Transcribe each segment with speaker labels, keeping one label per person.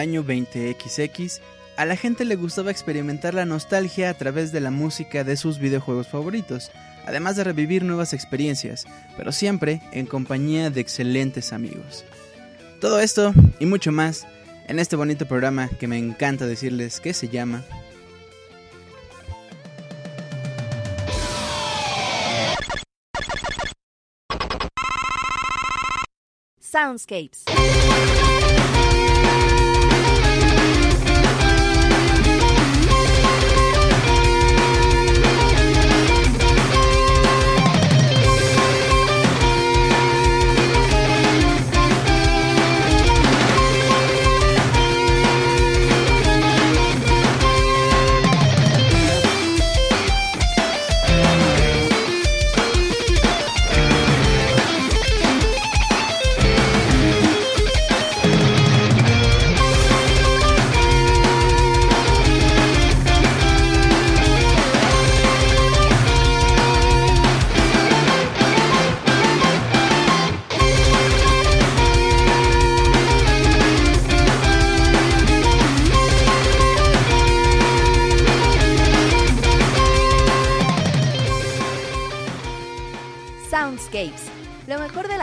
Speaker 1: Año 20XX, a la gente le gustaba experimentar la nostalgia a través de la música de sus videojuegos favoritos, además de revivir nuevas experiencias, pero siempre en compañía de excelentes amigos. Todo esto y mucho más en este bonito programa que me encanta decirles que se llama.
Speaker 2: Soundscapes,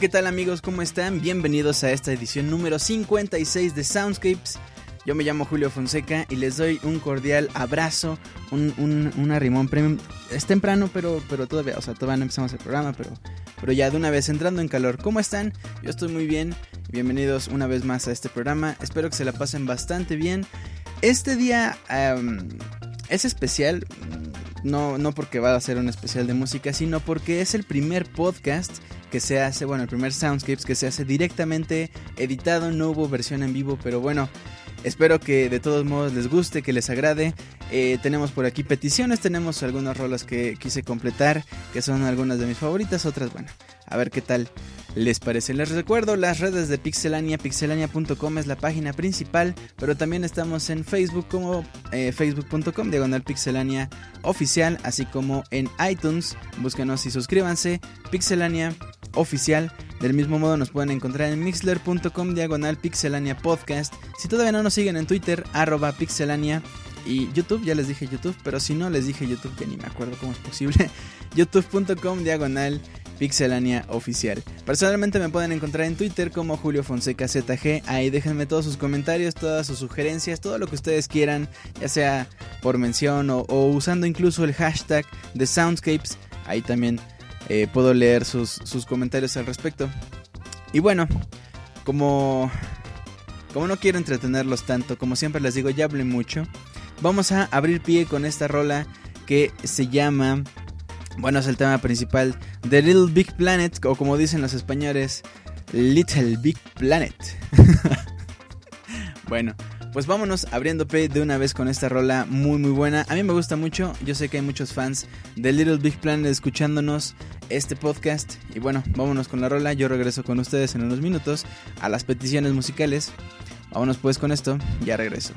Speaker 1: ¿Qué tal amigos? ¿Cómo están? Bienvenidos a esta edición número 56 de Soundscapes. Yo me llamo Julio Fonseca y les doy un cordial abrazo, un, un, arrimón premium. Es temprano, pero, pero todavía, o sea, todavía no empezamos el programa, pero, pero ya de una vez entrando en calor. ¿Cómo están? Yo estoy muy bien. Bienvenidos una vez más a este programa. Espero que se la pasen bastante bien. Este día es especial, no, no porque va a ser un especial de música, sino porque es el primer podcast que se hace, bueno, el primer Soundscapes que se hace directamente editado, no hubo versión en vivo, pero bueno, espero que de todos modos les guste, que les agrade. Eh, tenemos por aquí peticiones, tenemos algunas rolas que quise completar, que son algunas de mis favoritas, otras, bueno, a ver qué tal les parece. Les recuerdo las redes de Pixelania, pixelania.com es la página principal, pero también estamos en Facebook como eh, facebook.com diagonal pixelania oficial, así como en iTunes, búsquenos y suscríbanse, pixelania oficial. Del mismo modo nos pueden encontrar en mixler.com diagonal pixelania podcast. Si todavía no nos siguen en Twitter, arroba pixelania. Y YouTube, ya les dije YouTube, pero si no les dije YouTube, que ni me acuerdo cómo es posible. youtube.com diagonal pixelania oficial. Personalmente me pueden encontrar en Twitter como Julio Fonseca ZG. Ahí déjenme todos sus comentarios, todas sus sugerencias, todo lo que ustedes quieran, ya sea por mención o, usando incluso el hashtag de Soundscapes. Ahí también eh, puedo leer sus, comentarios al respecto. Y bueno, como, como no quiero entretenerlos tanto, como siempre les digo, ya hablé mucho. Vamos a abrir pie con esta rola que se llama bueno, es el tema principal de Little Big Planet, o como dicen los españoles, Little Big Planet. bueno, pues vámonos abriendo P de una vez con esta rola muy muy buena. A mí me gusta mucho, yo sé que hay muchos fans de Little Big Planet escuchándonos este podcast. Y bueno, vámonos con la rola, yo regreso con ustedes en unos minutos a las peticiones musicales. Vámonos pues con esto, ya regreso.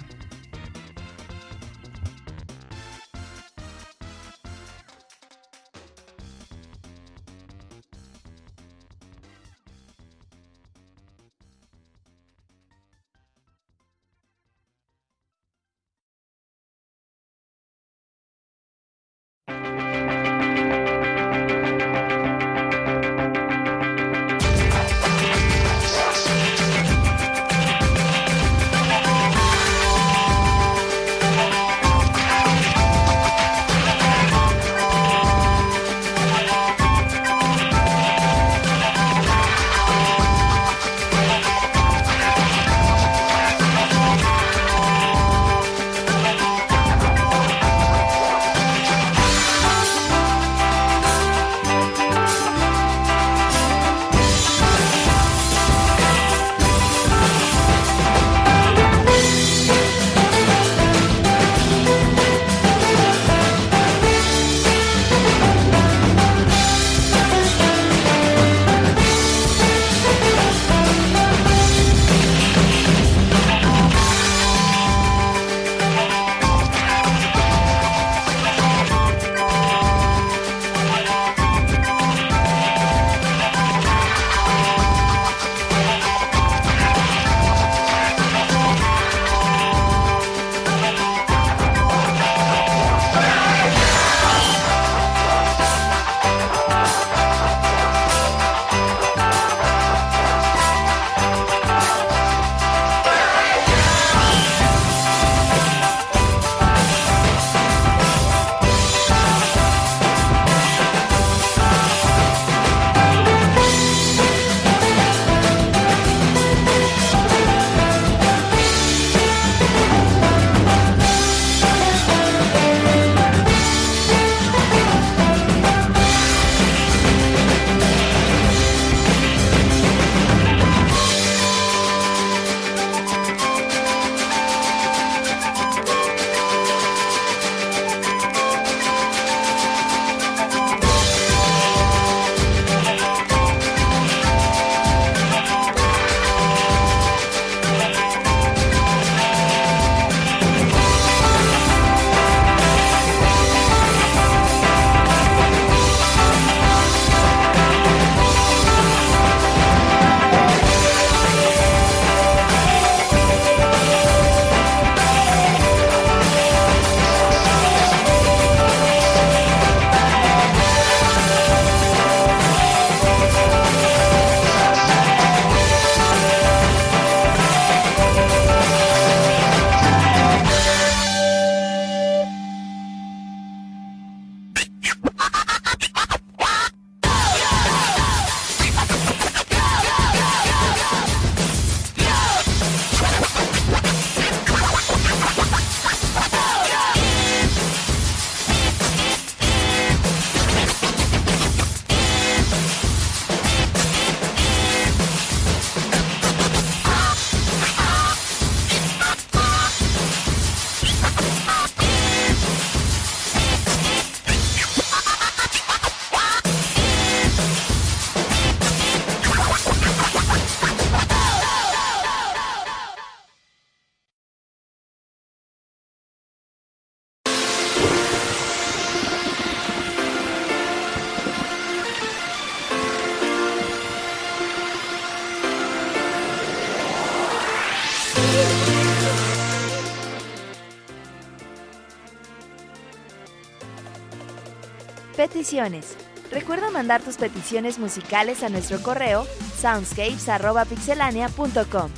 Speaker 2: Recuerda mandar tus peticiones musicales a nuestro correo soundscapes.pixelania.com.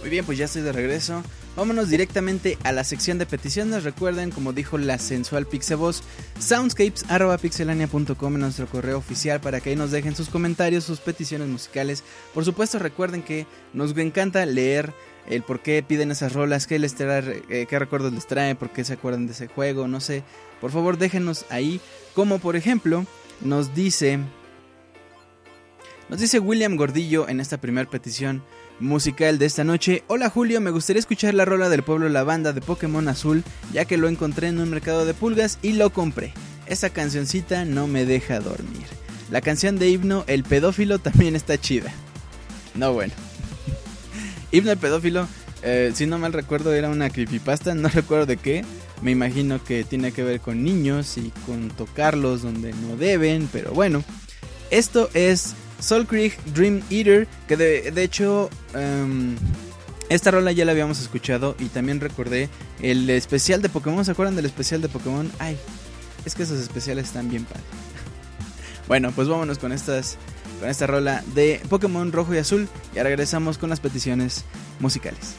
Speaker 1: Muy bien, pues ya estoy de regreso. Vámonos directamente a la sección de peticiones. Recuerden, como dijo la sensual Pixeboss, soundscapes.pixelania.com en nuestro correo oficial para que ahí nos dejen sus comentarios, sus peticiones musicales. Por supuesto, recuerden que nos encanta leer el por qué piden esas rolas, qué, les trae, eh, qué recuerdos les trae, por qué se acuerdan de ese juego, no sé. Por favor, déjenos ahí. Como por ejemplo, nos dice. Nos dice William Gordillo en esta primera petición musical de esta noche. Hola Julio, me gustaría escuchar la rola del pueblo La Banda de Pokémon Azul, ya que lo encontré en un mercado de pulgas y lo compré. Esa cancioncita no me deja dormir. La canción de himno El pedófilo también está chida. No bueno. Himno el pedófilo, eh, si no mal recuerdo, era una creepypasta, no recuerdo de qué. Me imagino que tiene que ver con niños y con tocarlos donde no deben, pero bueno. Esto es Soul Creek Dream Eater, que de, hecho em, esta rola ya la habíamos escuchado y también recordé el especial de Pokémon, ¿se acuerdan del especial de Pokémon? Ay, es que esos especiales están bien padres. bueno, pues vámonos con estas con esta rola de Pokémon Rojo y Azul y ahora regresamos con las peticiones musicales.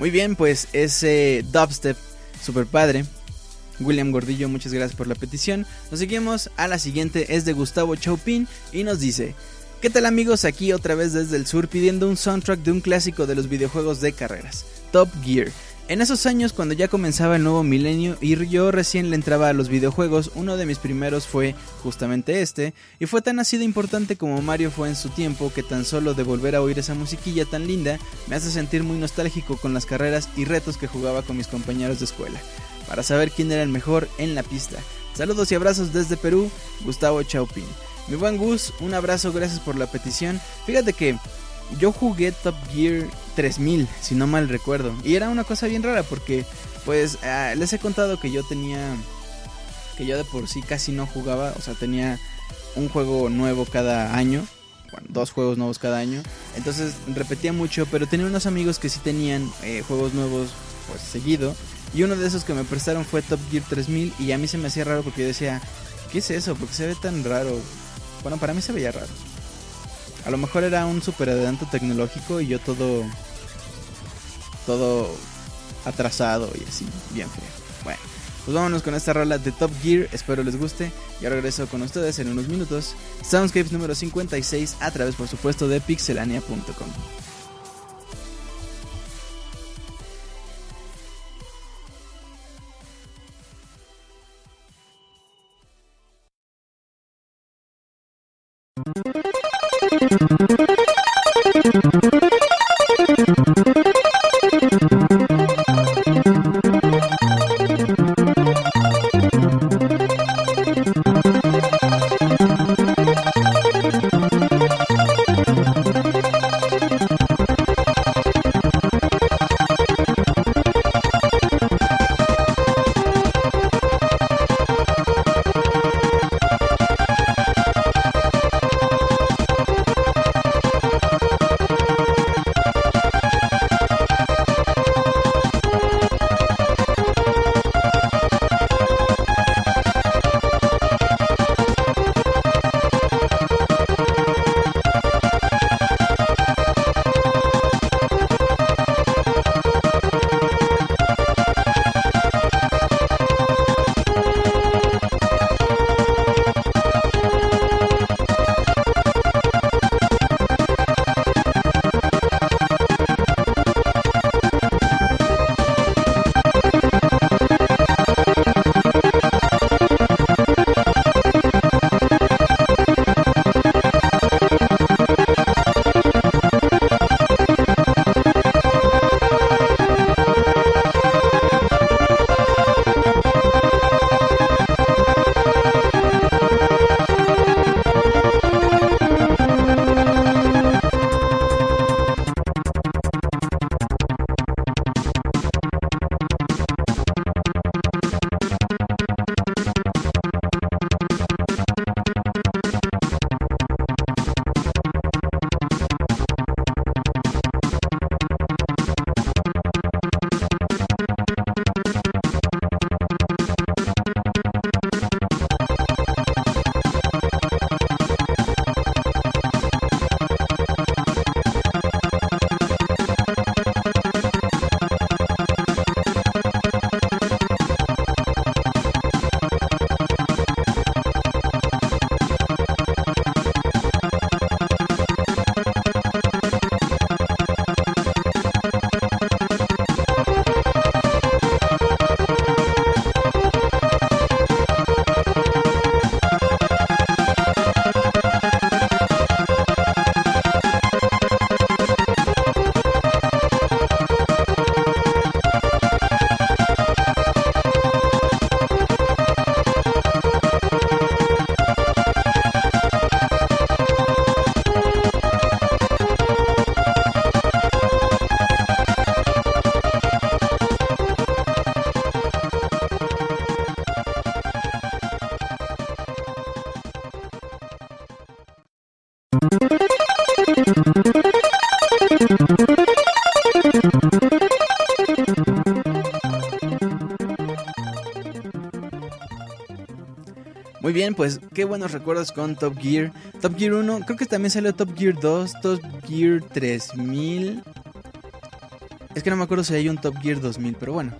Speaker 1: Muy bien, pues ese dubstep super padre. William Gordillo, muchas gracias por la petición. Nos seguimos a la siguiente, es de Gustavo Chaupin y nos dice: ¿Qué tal amigos? Aquí otra vez desde el sur pidiendo un soundtrack de un clásico de los videojuegos de carreras, Top Gear. En esos años cuando ya comenzaba el nuevo milenio y yo recién le entraba a los videojuegos, uno de mis primeros fue justamente este, y fue tan así de importante como Mario fue en su tiempo que tan solo de volver a oír esa musiquilla tan linda me hace sentir muy nostálgico con las carreras y retos que jugaba con mis compañeros de escuela, para saber quién era el mejor en la pista. Saludos y abrazos desde Perú, Gustavo Chaupin. Mi buen Gus, un abrazo, gracias por la petición. Fíjate que yo jugué Top Gear 3000, si no mal recuerdo. Y era una cosa bien rara porque, pues, ah, les he contado que yo tenía... Que yo de por sí casi no jugaba, o sea, tenía un juego nuevo cada año. Bueno, dos juegos nuevos cada año. Entonces repetía mucho, pero tenía unos amigos que sí tenían eh, juegos nuevos, pues, seguido. Y uno de esos que me prestaron fue Top Gear 3000 y a mí se me hacía raro porque yo decía, ¿qué es eso? Porque se ve tan raro. Bueno, para mí se veía raro. A lo mejor era un super adelanto tecnológico y yo todo. Todo atrasado y así, bien feo. Bueno, pues vámonos con esta rola de Top Gear. Espero les guste. Y ahora regreso con ustedes en unos minutos. Soundscapes número 56 a través, por supuesto, de pixelania.com. qué buenos recuerdos con Top Gear. Top Gear 1, creo que también salió Top Gear 2, Top Gear 3000. Es que no me acuerdo si hay un Top Gear 2000, pero bueno,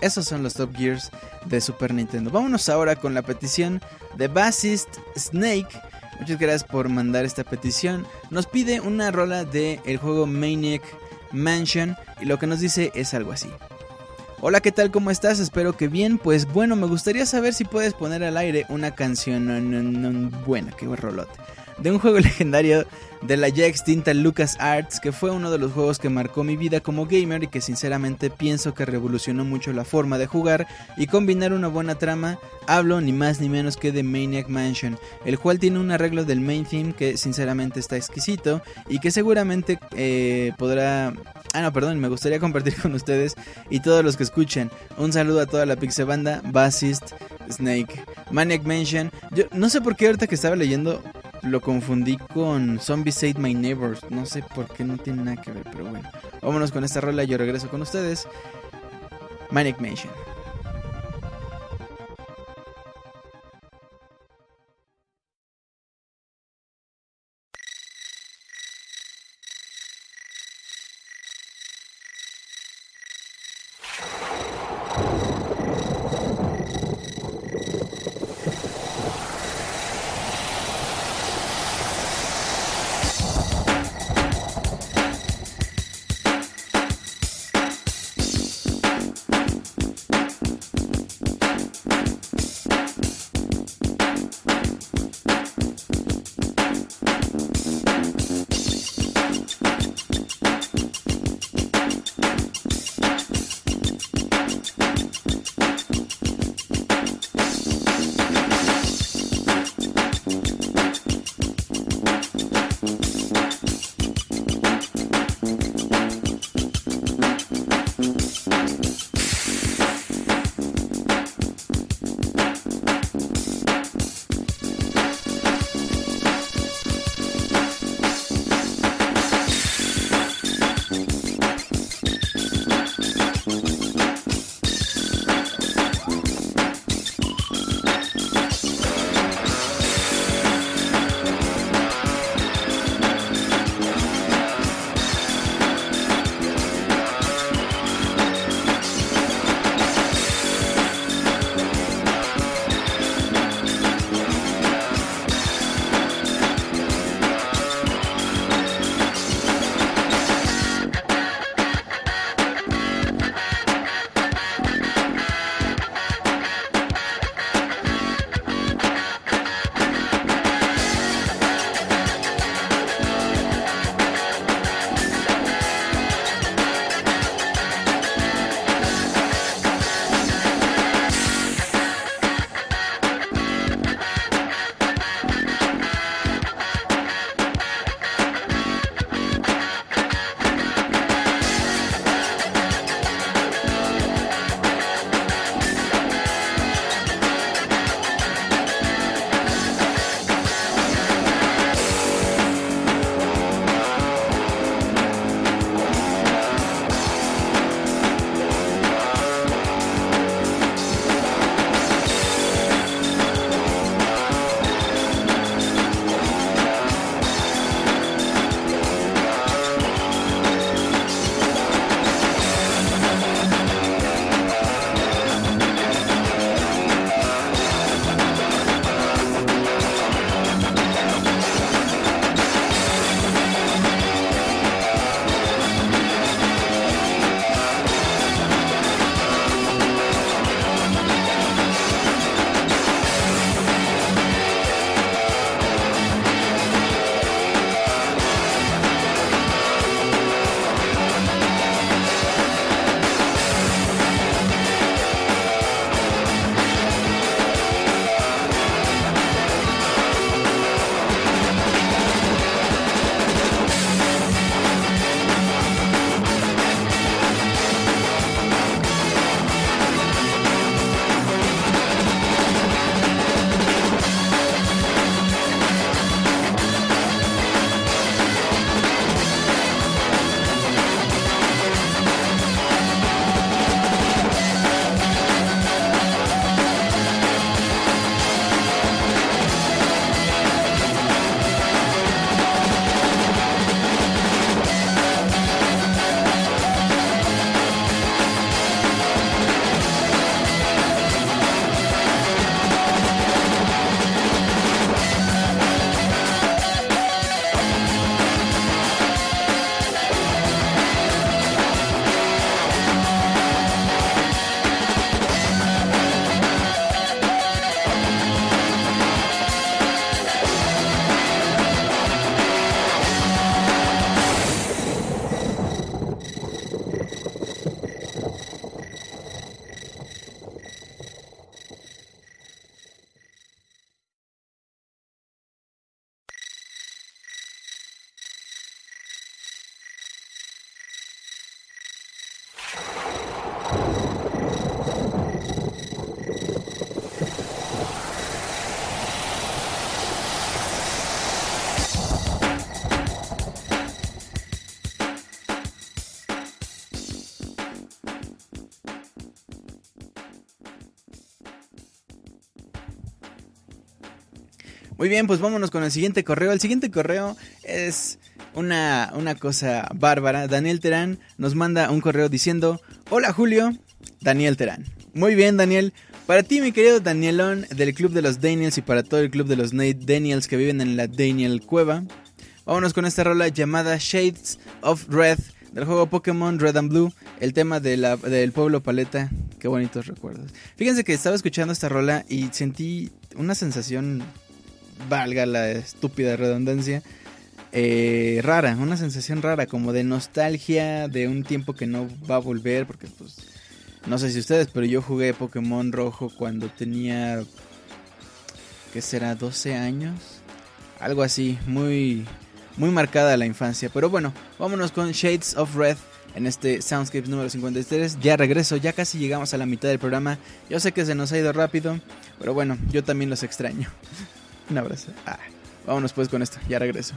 Speaker 1: esos son los Top Gears de Super Nintendo. Vámonos ahora con la petición de Bassist Snake. Muchas gracias por mandar esta petición. Nos pide una rola del el juego Maniac Mansion y lo que nos dice es algo así. Hola, ¿qué tal? ¿Cómo estás? Espero que bien. Pues bueno, me gustaría saber si puedes poner al aire una canción buena, qué rolote. De un juego legendario de la ya extinta LucasArts, que fue uno de los juegos que marcó mi vida como gamer y que sinceramente pienso que revolucionó mucho la forma de jugar y combinar una buena trama. Hablo ni más ni menos que de Maniac Mansion, el cual tiene un arreglo del main theme que sinceramente está exquisito y que seguramente eh, podrá Ah, no, perdón, me gustaría compartir con ustedes y todos los que escuchen. Un saludo a toda la Pixebanda, Bassist, Snake, Maniac Mansion. Yo no sé por qué ahorita que estaba leyendo lo confundí con Zombie Save My Neighbors. No sé por qué no tiene nada que ver, pero bueno. Vámonos con esta rola, yo regreso con ustedes. Manic Mansion. Bien, pues vámonos con el siguiente correo. El siguiente correo es una, una cosa bárbara. Daniel Terán nos manda un correo diciendo, hola Julio, Daniel Terán. Muy bien, Daniel. Para ti, mi querido Danielón del Club de los Daniels y para todo el Club de los Nate Daniels que viven en la Daniel Cueva, vámonos con esta rola llamada Shades of Red del juego Pokémon Red and Blue, el tema de la, del pueblo paleta. Qué bonitos recuerdos. Fíjense que estaba escuchando esta rola y sentí una sensación valga la estúpida redundancia, eh, rara, una sensación rara, como de nostalgia de un tiempo que no va a volver, porque pues, no sé si ustedes, pero yo jugué Pokémon Rojo cuando tenía, ¿qué será? 12 años, algo así, muy, muy marcada la infancia. Pero bueno, vámonos con Shades of Red en este Soundscapes número 53. Ya regreso, ya casi llegamos a la mitad del programa. Yo sé que se nos ha ido rápido, pero bueno, yo también los extraño. Un abrazo. Ah, vámonos pues con esto, ya regreso.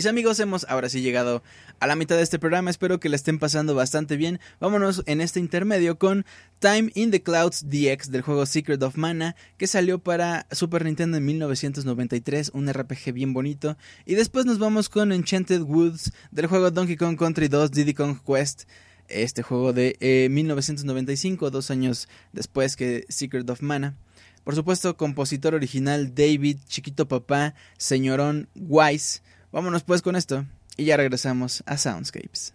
Speaker 1: Mis amigos, hemos ahora sí llegado a la mitad de este programa. Espero que la estén pasando bastante bien. Vámonos en este intermedio con Time in the Clouds DX del juego Secret of Mana, que salió para Super Nintendo en 1993, un RPG bien bonito. Y después nos vamos con Enchanted Woods del juego Donkey Kong Country 2 Diddy Kong Quest. Este juego de 1995, eh, dos años después que Secret of Mana. Por supuesto, compositor original David Chiquito Papá, señorón Wise. Vámonos pues con esto y ya regresamos a Soundscapes.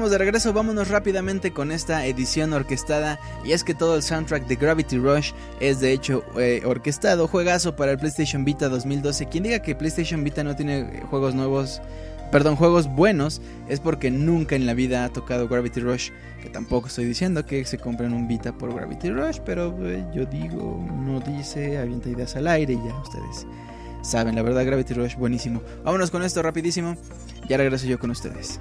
Speaker 1: Estamos de regreso, vámonos rápidamente con esta edición orquestada. Y es que todo el soundtrack de Gravity Rush es de hecho eh, orquestado. Juegazo para el PlayStation Vita 2012. Quien diga que PlayStation Vita no tiene juegos nuevos, perdón, juegos buenos, es porque nunca en la vida ha tocado Gravity Rush. Que tampoco estoy diciendo que se compren un Vita por Gravity Rush, pero eh, yo digo, no dice, avienta ideas al aire y ya ustedes saben, la verdad Gravity Rush buenísimo. Vámonos con esto rapidísimo. Ya regreso yo con ustedes.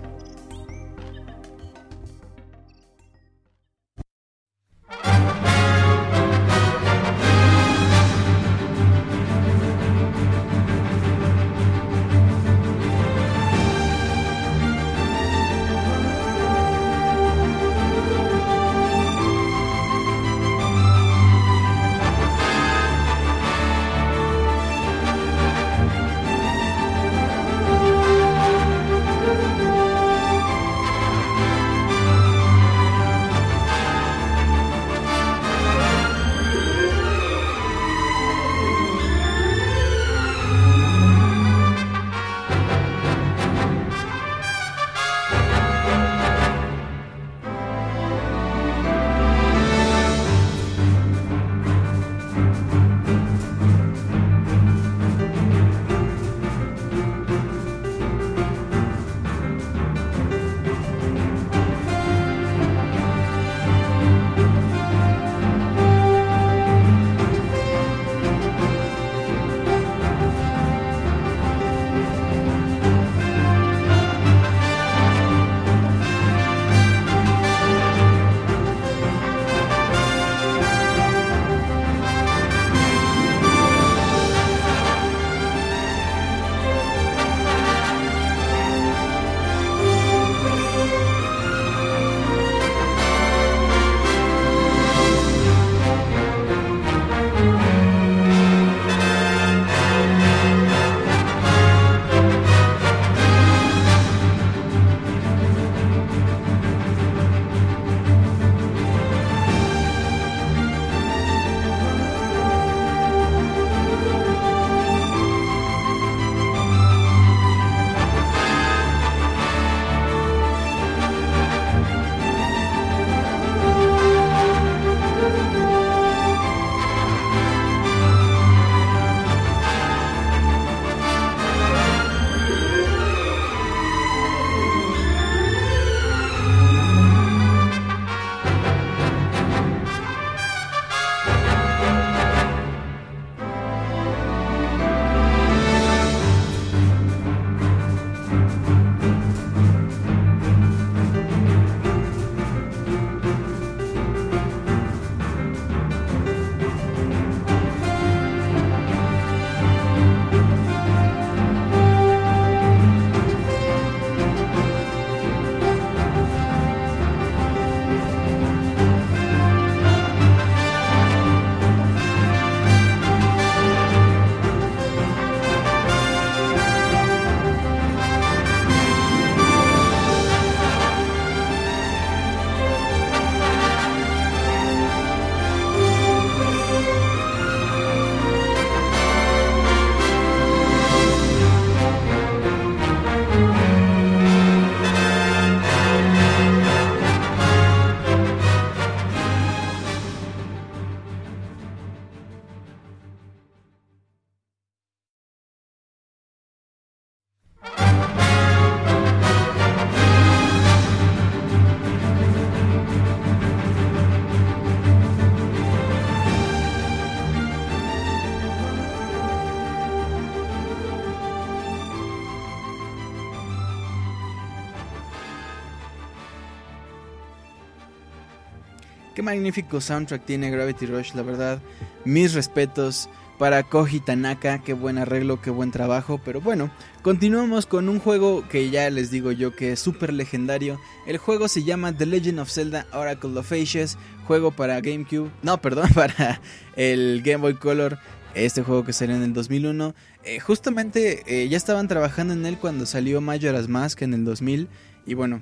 Speaker 1: Qué magnífico soundtrack tiene Gravity Rush, la verdad. Mis respetos para Koji Tanaka, qué buen arreglo, qué buen trabajo. Pero bueno, continuamos con un juego que ya les digo yo que es súper legendario. El juego se llama The Legend of Zelda Oracle of Ages, juego para GameCube, no, perdón, para el Game Boy Color. Este juego que salió en el 2001. Eh, justamente eh, ya estaban trabajando en él cuando salió Majora's Mask en el 2000. Y bueno,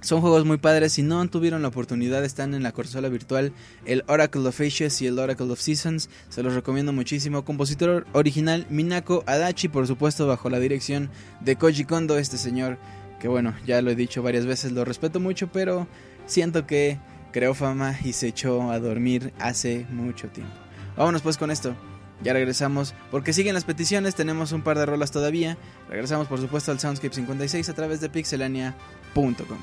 Speaker 1: son juegos muy padres. Si no tuvieron la oportunidad, están en la consola virtual. El Oracle of Ages y el Oracle of Seasons. Se los recomiendo muchísimo. Compositor original Minako Adachi, por supuesto, bajo la dirección de Koji Kondo, este señor. Que bueno, ya lo he dicho varias veces, lo respeto mucho, pero siento que creó fama y se echó a dormir hace mucho tiempo. Vámonos pues con esto. Ya regresamos, porque siguen las peticiones, tenemos un par de rolas todavía. Regresamos por supuesto al Soundscape 56 a través de pixelania.com.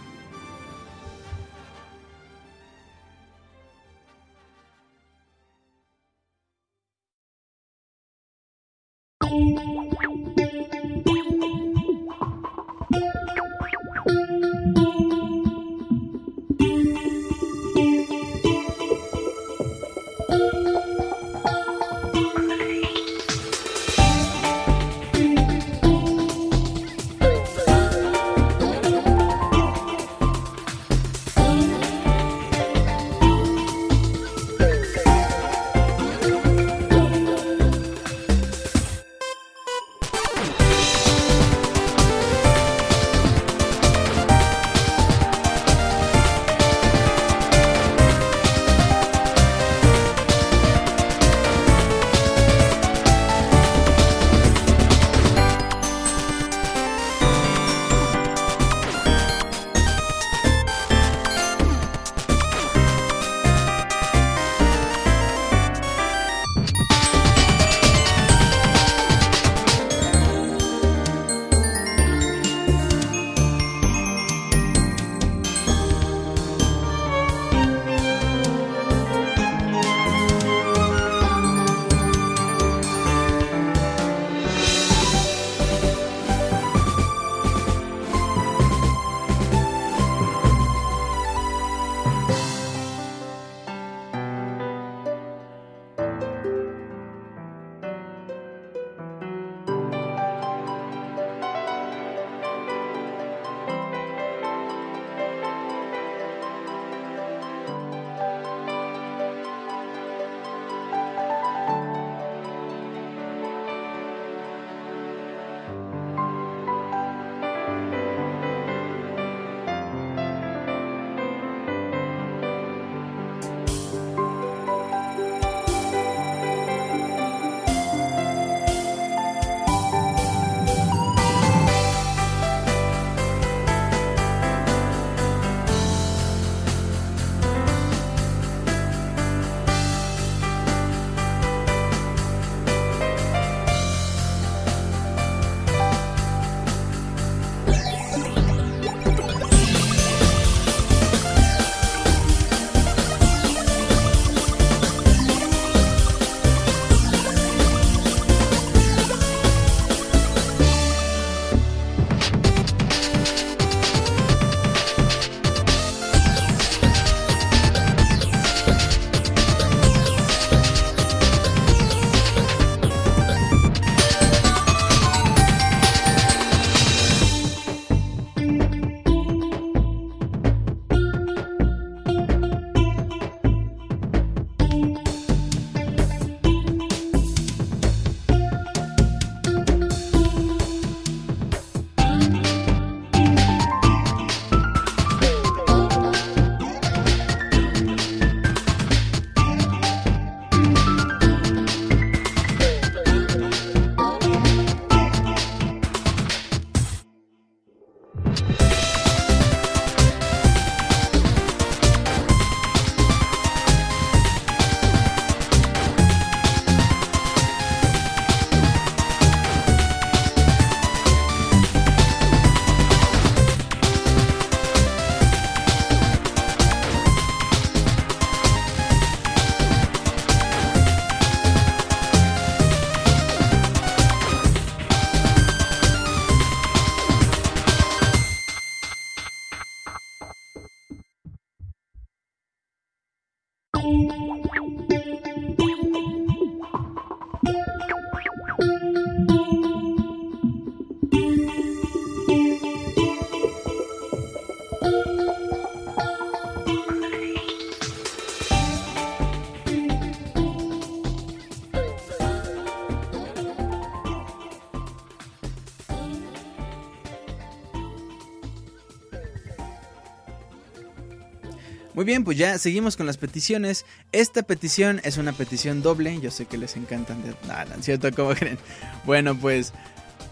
Speaker 1: Bien, pues ya seguimos con las peticiones. Esta petición es una petición doble. Yo sé que les encantan. De... No, cierto, ¿cómo creen? Bueno, pues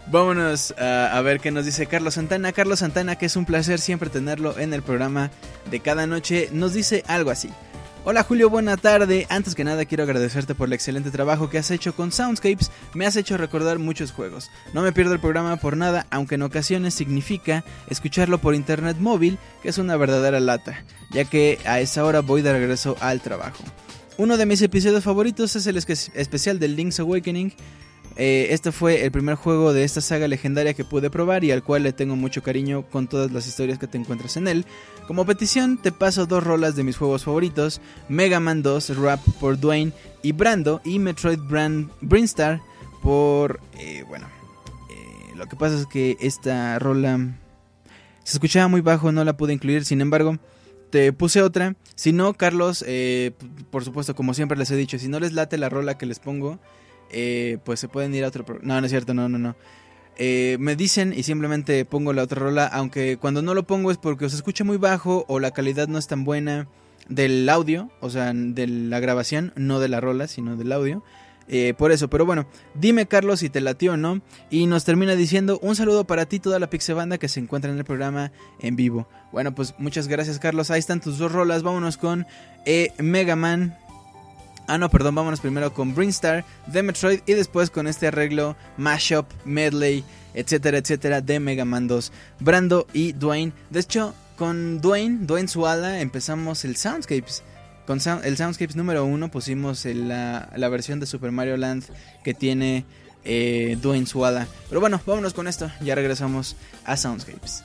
Speaker 1: vámonos a, a, ver qué nos dice Carlos Santana. Carlos Santana, que es un placer siempre tenerlo en el programa de cada noche, nos dice algo así. Hola Julio, buena tarde. Antes que nada quiero agradecerte por el excelente trabajo que has hecho con Soundscapes. Me has hecho recordar muchos juegos. No me pierdo el programa por nada, aunque en ocasiones significa escucharlo por internet móvil, que es una verdadera lata, ya que a esa hora voy de regreso al trabajo. Uno de mis episodios favoritos es el especial de Link's Awakening, eh, este fue el primer juego de esta saga legendaria que pude probar y al cual le tengo mucho cariño con todas las historias que te encuentras en él. Como petición te paso dos rolas de mis juegos favoritos, Mega Man 2 Rap por Dwayne y Brando y Metroid Brand Brinstar por... Eh, bueno, eh, lo que pasa es que esta rola se escuchaba muy bajo, no la pude incluir, sin embargo te puse otra. Si no, Carlos, por supuesto, como siempre les he dicho, si no les late la rola que les pongo, eh, pues se pueden ir a otro No, no es cierto, no, no, no. Eh, me dicen y simplemente pongo la otra rola, aunque cuando no lo pongo es porque se escucha muy bajo o la calidad no es tan buena del audio, o sea, de la grabación, no de la rola, sino del audio. Eh, por eso, pero bueno, dime Carlos si te latió o no. Y nos termina diciendo un saludo para ti, toda la Pixebanda que se encuentra en el programa en vivo. Bueno, pues muchas gracias Carlos, ahí están tus dos rolas, vámonos con Mega Man Ah, no, perdón, vámonos primero con Brinstar de Metroid y después con este arreglo Mashup, Medley, etcétera, etcétera de Mega Man 2. Brando y Dwayne. De hecho, con Dwayne, Dwayne Suala, empezamos el Soundscapes. Con el Soundscapes número 1 pusimos la, versión de Super Mario Land que tiene eh, Dwayne Suala. Pero bueno, vámonos con esto. Ya regresamos a Soundscapes.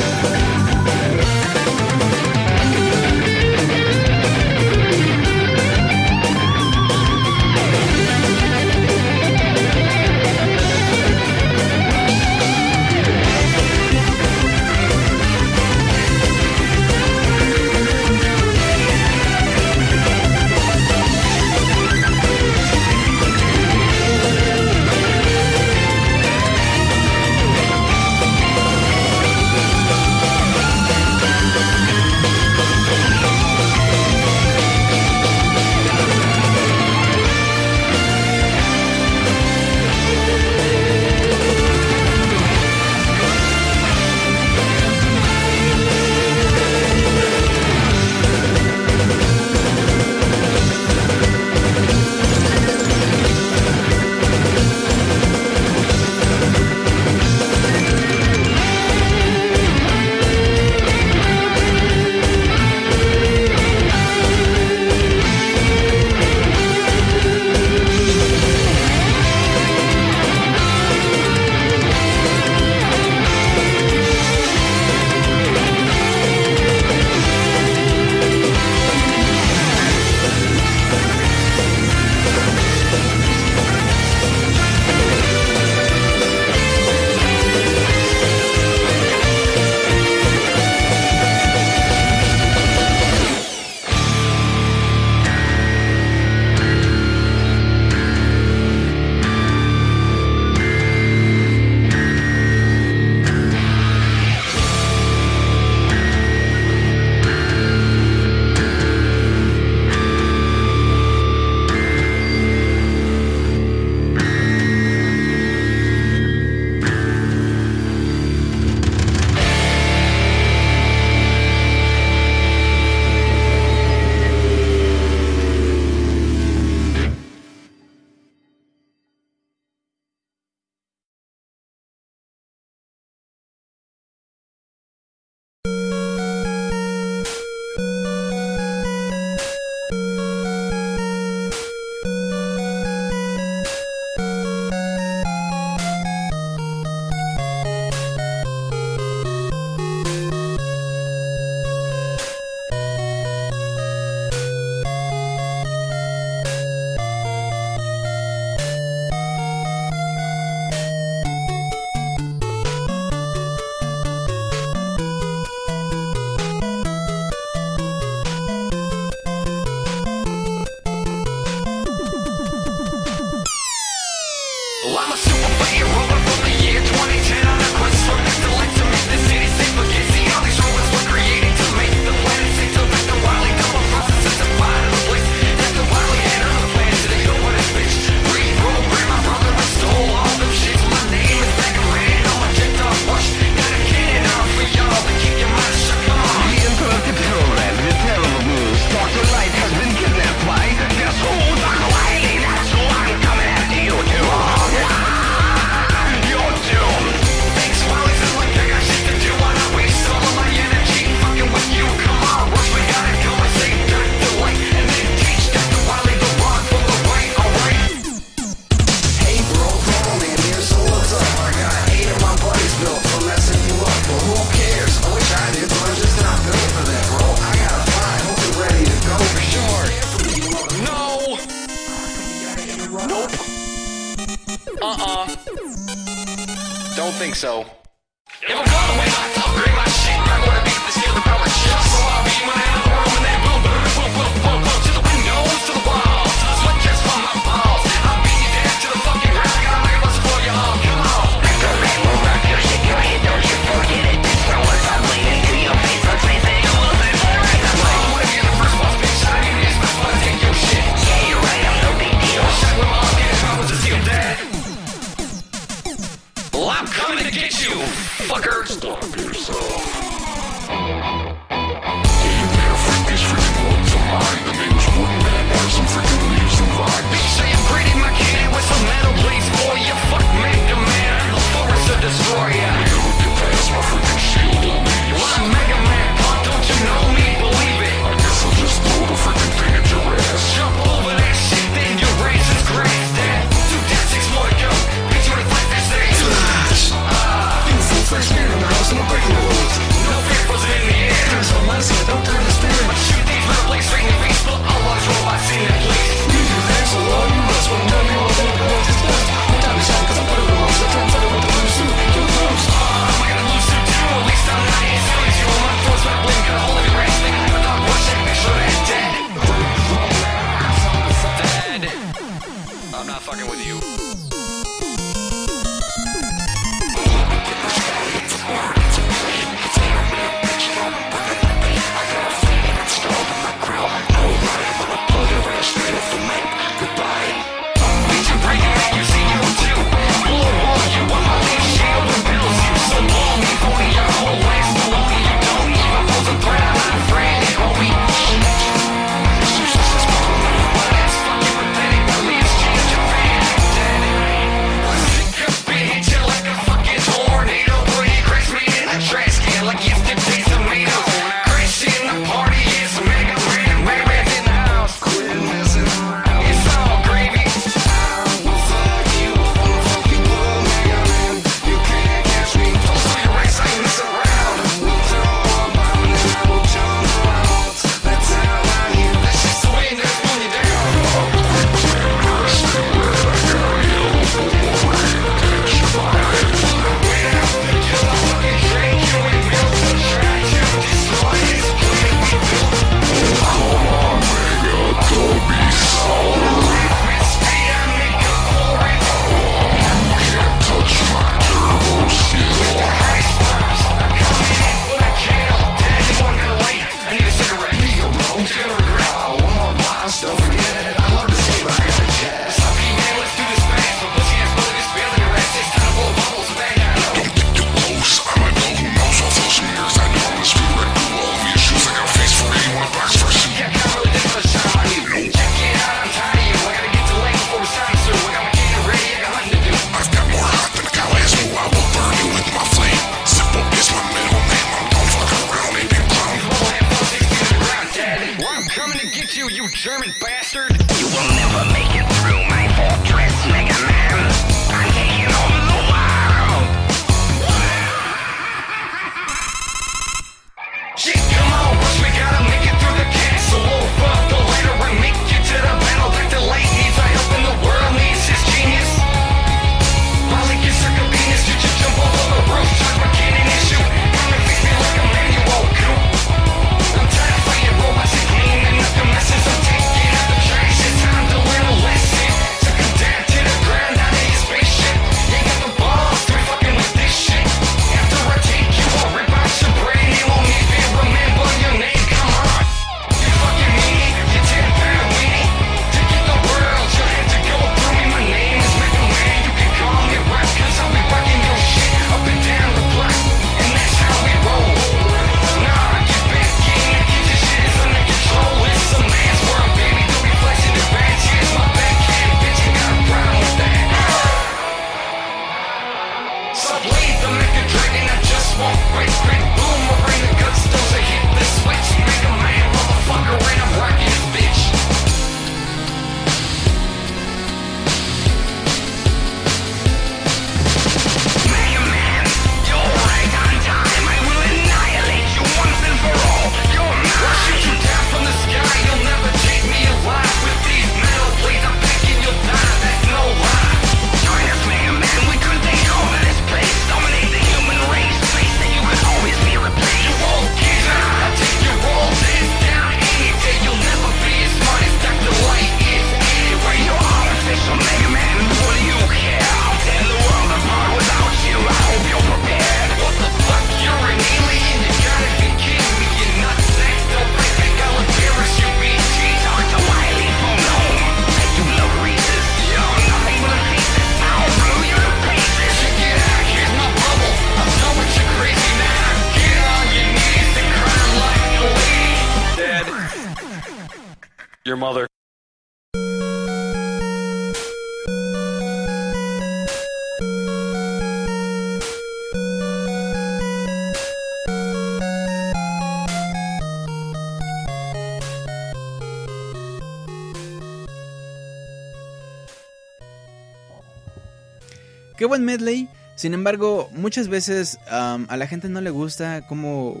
Speaker 1: Buen medley. Sin embargo, muchas veces a la gente no le gusta cómo,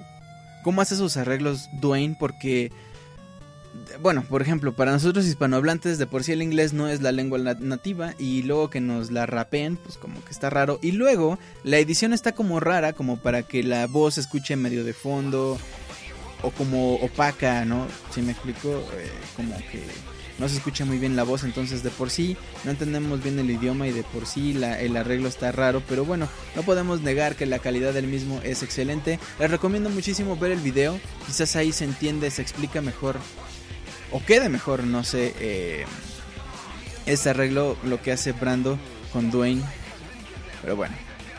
Speaker 1: cómo hace sus arreglos Dwayne porque... Bueno, por ejemplo, para nosotros hispanohablantes de por sí el inglés no es la lengua na- nativa y luego que nos la rapeen, pues como que está raro. Y luego la edición está como rara, como para que la voz se escuche medio de fondo o como opaca, ¿no? Si me explico, Eh, como que no se escucha muy bien la voz, entonces de por sí no entendemos bien el idioma y de por sí el arreglo está raro, pero bueno, no podemos negar que la calidad del mismo es excelente. Les recomiendo muchísimo ver el video, quizás ahí se entiende, se explica mejor o quede mejor, no sé, eh, este arreglo, lo que hace Brando con Dwayne. Pero bueno,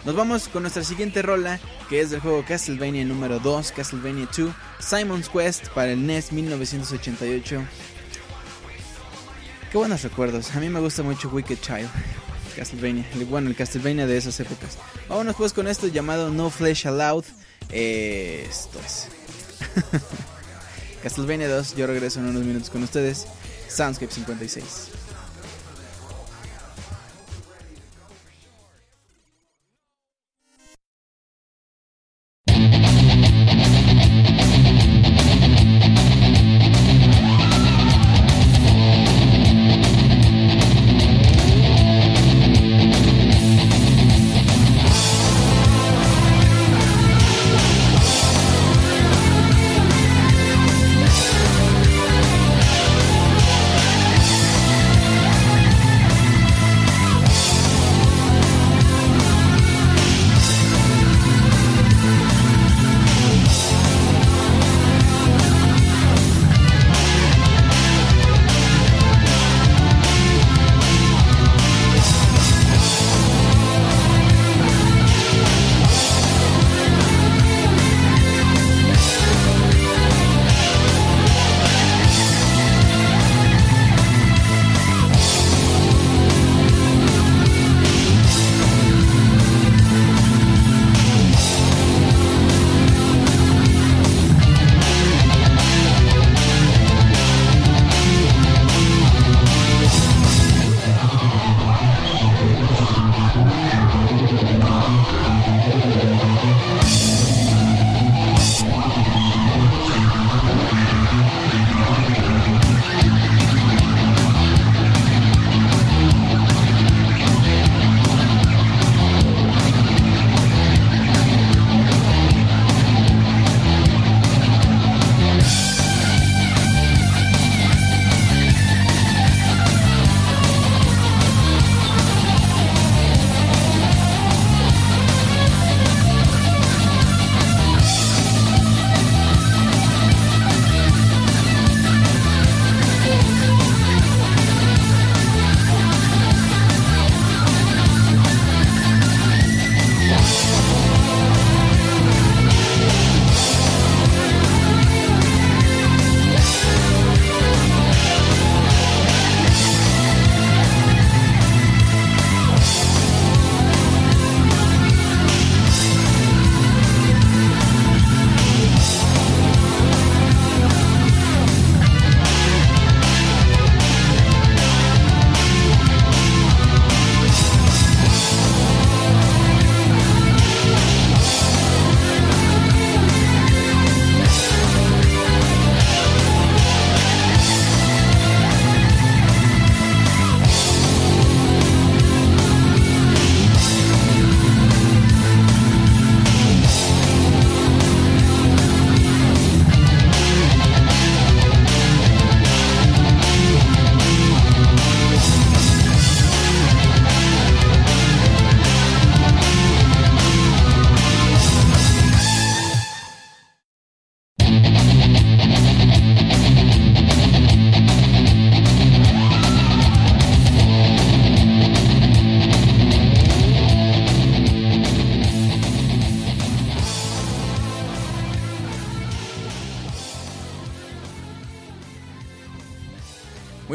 Speaker 1: nos vamos con nuestra siguiente rola, que es del juego Castlevania número 2, Castlevania 2, Simon's Quest para el NES 1988. Qué buenos recuerdos. A mí me gusta mucho Wicked Child. Castlevania. Bueno, el Castlevania de esas épocas. Vámonos pues con esto llamado No Flesh Allowed. Eh, esto es. Castlevania 2. Yo regreso en unos minutos con ustedes. Soundscape 56.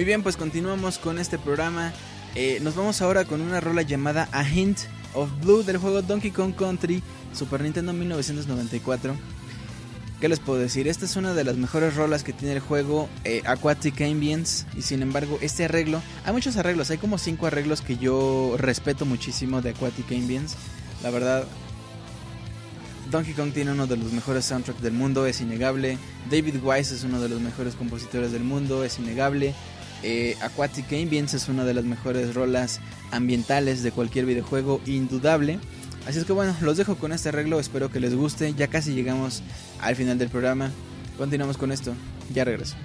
Speaker 1: Muy bien, pues continuamos con este programa. Eh, nos vamos ahora con una rola llamada A Hint of Blue del juego Donkey Kong Country Super Nintendo 1994. ¿Qué les puedo decir? Esta es una de las mejores rolas que tiene el juego eh, Aquatic Ambience. Y sin embargo, este arreglo, hay muchos arreglos, hay como cinco arreglos que yo respeto muchísimo de Aquatic Ambience. La verdad, Donkey Kong tiene uno de los mejores soundtracks del mundo, es innegable. David Wise es uno de los mejores compositores del mundo, es innegable. Eh, Aquatic Ambience es una de las mejores rolas ambientales de cualquier videojuego, indudable. Así es que bueno, los dejo con este arreglo, espero que les guste. Ya casi llegamos al final del programa. Continuamos con esto, ya regreso.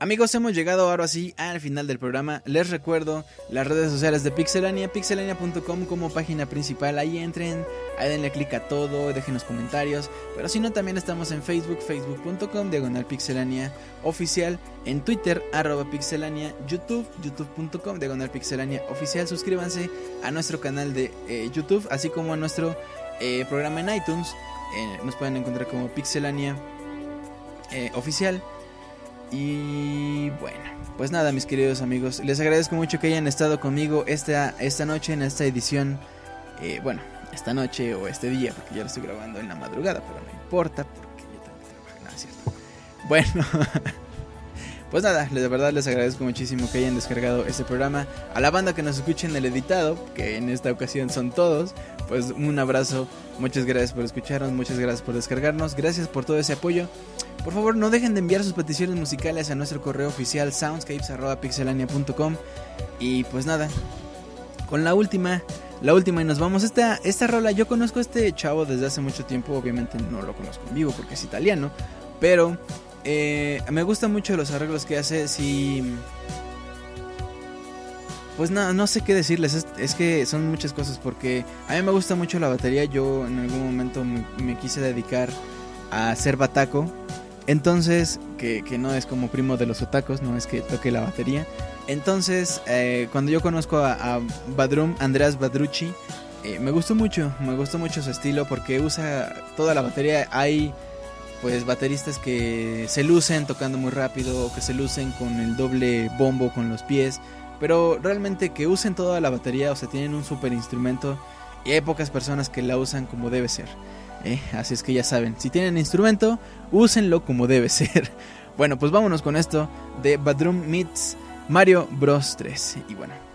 Speaker 1: Amigos, hemos llegado ahora sí al final del programa. Les recuerdo las redes sociales de Pixelania, pixelania.com como página principal. Ahí entren, ahí denle clic a todo, dejen los comentarios. Pero si no, también estamos en Facebook, facebook.com, diagonal pixelania oficial. En Twitter, arroba pixelania, YouTube, youtube.com, diagonal pixelania oficial. Suscríbanse a nuestro canal de eh, YouTube, así como a nuestro eh, programa en iTunes. Eh, nos pueden encontrar como pixelania oficial. Y bueno, pues nada, mis queridos amigos, les agradezco mucho que hayan estado conmigo esta, esta noche en esta edición. eh, bueno, esta noche o este día, porque ya lo estoy grabando en la madrugada, pero no importa, porque yo también trabajo. No, es cierto. Bueno, pues nada, de verdad les agradezco muchísimo que hayan descargado este programa. A la banda que nos escuche en el editado, que en esta ocasión son todos, pues un abrazo. Muchas gracias por escucharnos, muchas gracias por descargarnos, gracias por todo ese apoyo. Por favor, no dejen de enviar sus peticiones musicales a nuestro correo oficial soundscapes.pixelania.com. Y pues nada, con la última, la última y nos vamos. Esta, esta rola, yo conozco este chavo desde hace mucho tiempo, obviamente no lo conozco en vivo porque es italiano, pero eh, me gustan mucho los arreglos que hace. Si. Pues no, no sé qué decirles, es, que son muchas cosas porque a mí me gusta mucho la batería, yo en algún momento me, me quise dedicar a ser bataco, entonces, que, que, no es como primo de los otacos, no es que toque la batería. Entonces, eh, cuando yo conozco a, a Badrum, Andreas Badrucci, eh, me gustó mucho, me gustó mucho su estilo porque usa toda la batería. Hay pues bateristas que se lucen tocando muy rápido que se lucen con el doble bombo con los pies, pero realmente que usen toda la batería, o sea, tienen un super instrumento y hay pocas personas que la usan como debe ser. ¿Eh? Así es que ya saben, si tienen instrumento, úsenlo como debe ser. Bueno, pues vámonos con esto de Badroom Meets Mario Bros 3. Y bueno.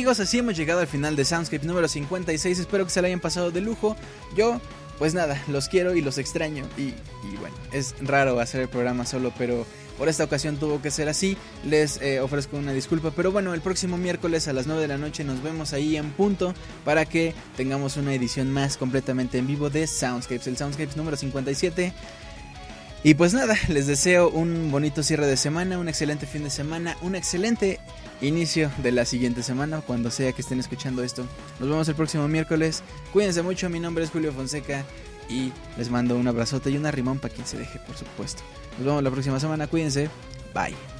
Speaker 1: Amigos, así hemos llegado al final de Soundscape número 56. Espero que se la hayan pasado de lujo. Yo, pues nada, los quiero y los extraño. Y, y bueno, es raro hacer el programa solo, pero por esta ocasión tuvo que ser así. Les eh, ofrezco una disculpa. Pero bueno, el próximo miércoles a las 9 de la noche nos vemos ahí en punto para que tengamos una edición más completamente en vivo de Soundscapes. El Soundscapes número 57. Y pues nada, les deseo un bonito cierre de semana, un excelente fin de semana, un excelente inicio de la siguiente semana, cuando sea que estén escuchando esto. Nos vemos el próximo miércoles. Cuídense mucho, mi nombre es Julio Fonseca y les mando un abrazote y una rimón para quien se deje, por supuesto. Nos vemos la próxima semana, cuídense. Bye.